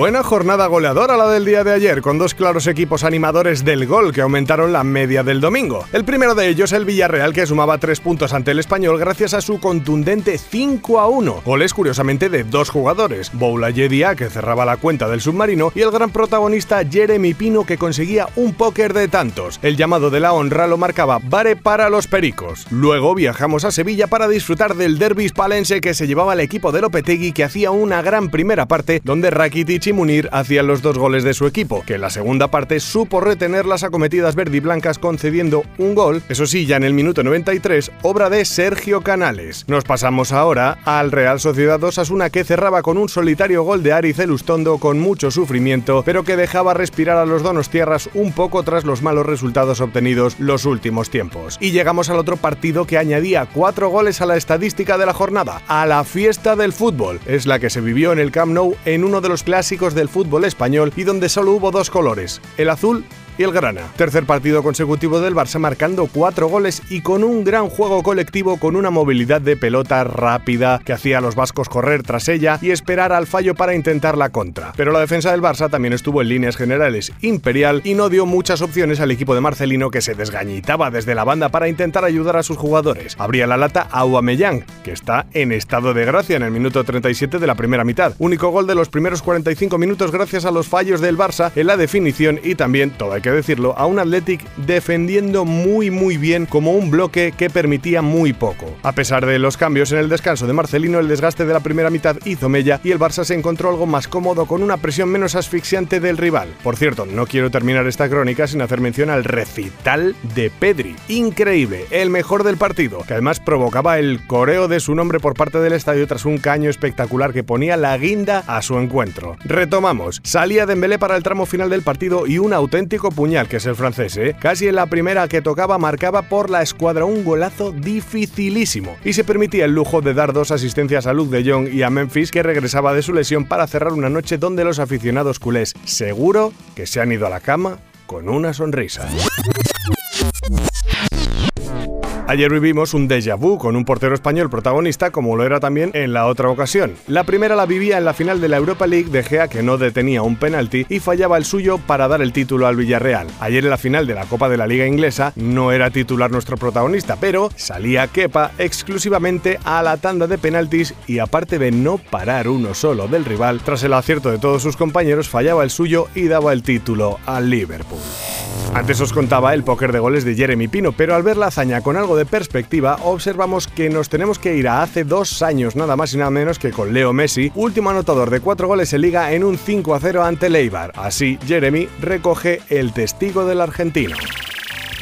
Buena jornada goleadora la del día de ayer, con dos claros equipos animadores del gol que aumentaron la media del domingo. El primero de ellos, el Villarreal, que sumaba tres puntos ante el español gracias a su contundente 5 a 1. Goles curiosamente de dos jugadores, Boula Yedia, que cerraba la cuenta del submarino, y el gran protagonista Jeremy Pino, que conseguía un póker de tantos. El llamado de la honra lo marcaba Vare para los Pericos. Luego viajamos a Sevilla para disfrutar del derby palense que se llevaba el equipo de Lopetegui, que hacía una gran primera parte donde Rakitic Munir hacían los dos goles de su equipo, que en la segunda parte supo retener las acometidas verdiblancas concediendo un gol, eso sí, ya en el minuto 93, obra de Sergio Canales. Nos pasamos ahora al Real Sociedad Osasuna que cerraba con un solitario gol de Ari Celustondo con mucho sufrimiento, pero que dejaba respirar a los donostiarras un poco tras los malos resultados obtenidos los últimos tiempos. Y llegamos al otro partido que añadía cuatro goles a la estadística de la jornada, a la fiesta del fútbol. Es la que se vivió en el Camp Nou en uno de los clásicos del fútbol español y donde solo hubo dos colores, el azul el Grana. Tercer partido consecutivo del Barça marcando cuatro goles y con un gran juego colectivo con una movilidad de pelota rápida que hacía a los vascos correr tras ella y esperar al fallo para intentar la contra. Pero la defensa del Barça también estuvo en líneas generales imperial y no dio muchas opciones al equipo de Marcelino que se desgañitaba desde la banda para intentar ayudar a sus jugadores. Abría la lata a Aubameyang, que está en estado de gracia en el minuto 37 de la primera mitad. Único gol de los primeros 45 minutos gracias a los fallos del Barça en la definición y también, todo hay que decirlo, a un Athletic defendiendo muy muy bien como un bloque que permitía muy poco. A pesar de los cambios en el descanso de Marcelino, el desgaste de la primera mitad hizo mella y el Barça se encontró algo más cómodo con una presión menos asfixiante del rival. Por cierto, no quiero terminar esta crónica sin hacer mención al recital de Pedri. Increíble, el mejor del partido, que además provocaba el coreo de su nombre por parte del estadio tras un caño espectacular que ponía la guinda a su encuentro. Retomamos, salía Dembélé para el tramo final del partido y un auténtico puñal, que es el francés, ¿eh? Casi en la primera que tocaba marcaba por la escuadra un golazo dificilísimo y se permitía el lujo de dar dos asistencias a Luke de Jong y a Memphis que regresaba de su lesión para cerrar una noche donde los aficionados culés seguro que se han ido a la cama con una sonrisa. Ayer vivimos un déjà vu con un portero español protagonista como lo era también en la otra ocasión. La primera la vivía en la final de la Europa League de Gea que no detenía un penalti y fallaba el suyo para dar el título al Villarreal. Ayer en la final de la Copa de la Liga Inglesa no era titular nuestro protagonista, pero salía Kepa exclusivamente a la tanda de penaltis y aparte de no parar uno solo del rival, tras el acierto de todos sus compañeros fallaba el suyo y daba el título al Liverpool. Antes os contaba el póker de goles de Jeremy Pino, pero al ver la hazaña con algo de perspectiva, observamos que nos tenemos que ir a hace dos años nada más y nada menos que con Leo Messi, último anotador de cuatro goles en liga en un 5 a 0 ante Leibar. Así, Jeremy recoge el testigo del argentino.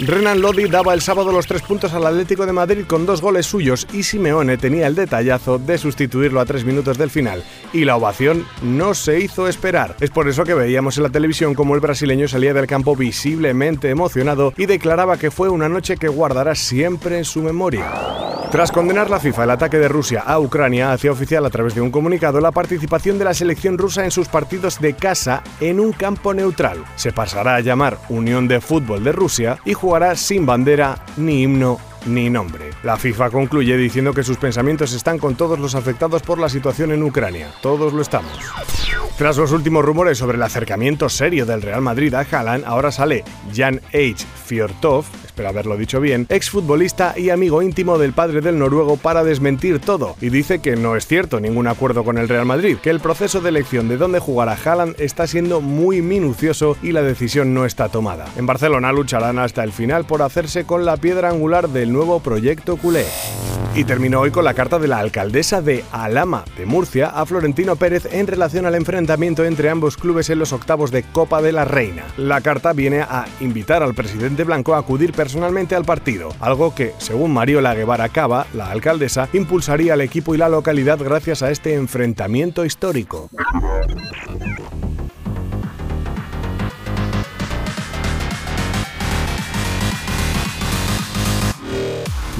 Renan Lodi daba el sábado los tres puntos al Atlético de Madrid con dos goles suyos y Simeone tenía el detallazo de sustituirlo a tres minutos del final. Y la ovación no se hizo esperar. Es por eso que veíamos en la televisión como el brasileño salía del campo visiblemente emocionado y declaraba que fue una noche que guardará siempre en su memoria. Tras condenar la FIFA el ataque de Rusia a Ucrania, hacía oficial a través de un comunicado la participación de la selección rusa en sus partidos de casa en un campo neutral. Se pasará a llamar Unión de Fútbol de Rusia y jugará sin bandera, ni himno, ni nombre. La FIFA concluye diciendo que sus pensamientos están con todos los afectados por la situación en Ucrania. Todos lo estamos. Tras los últimos rumores sobre el acercamiento serio del Real Madrid a Haaland, ahora sale Jan H. Fjortov, espero haberlo dicho bien, exfutbolista y amigo íntimo del padre del noruego para desmentir todo y dice que no es cierto ningún acuerdo con el Real Madrid, que el proceso de elección de dónde jugará Haaland está siendo muy minucioso y la decisión no está tomada. En Barcelona lucharán hasta el final por hacerse con la piedra angular del nuevo proyecto culé. Y terminó hoy con la carta de la alcaldesa de Alama, de Murcia, a Florentino Pérez en relación al enfrentamiento entre ambos clubes en los octavos de Copa de la Reina. La carta viene a invitar al presidente Blanco a acudir personalmente al partido, algo que, según Mariola Guevara Cava, la alcaldesa, impulsaría al equipo y la localidad gracias a este enfrentamiento histórico.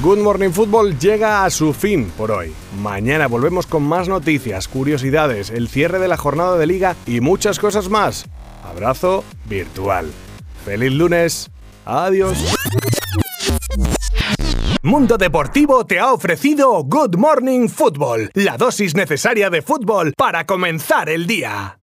Good Morning Football llega a su fin por hoy. Mañana volvemos con más noticias, curiosidades, el cierre de la jornada de liga y muchas cosas más. Abrazo virtual. Feliz lunes. Adiós. Mundo Deportivo te ha ofrecido Good Morning Football, la dosis necesaria de fútbol para comenzar el día.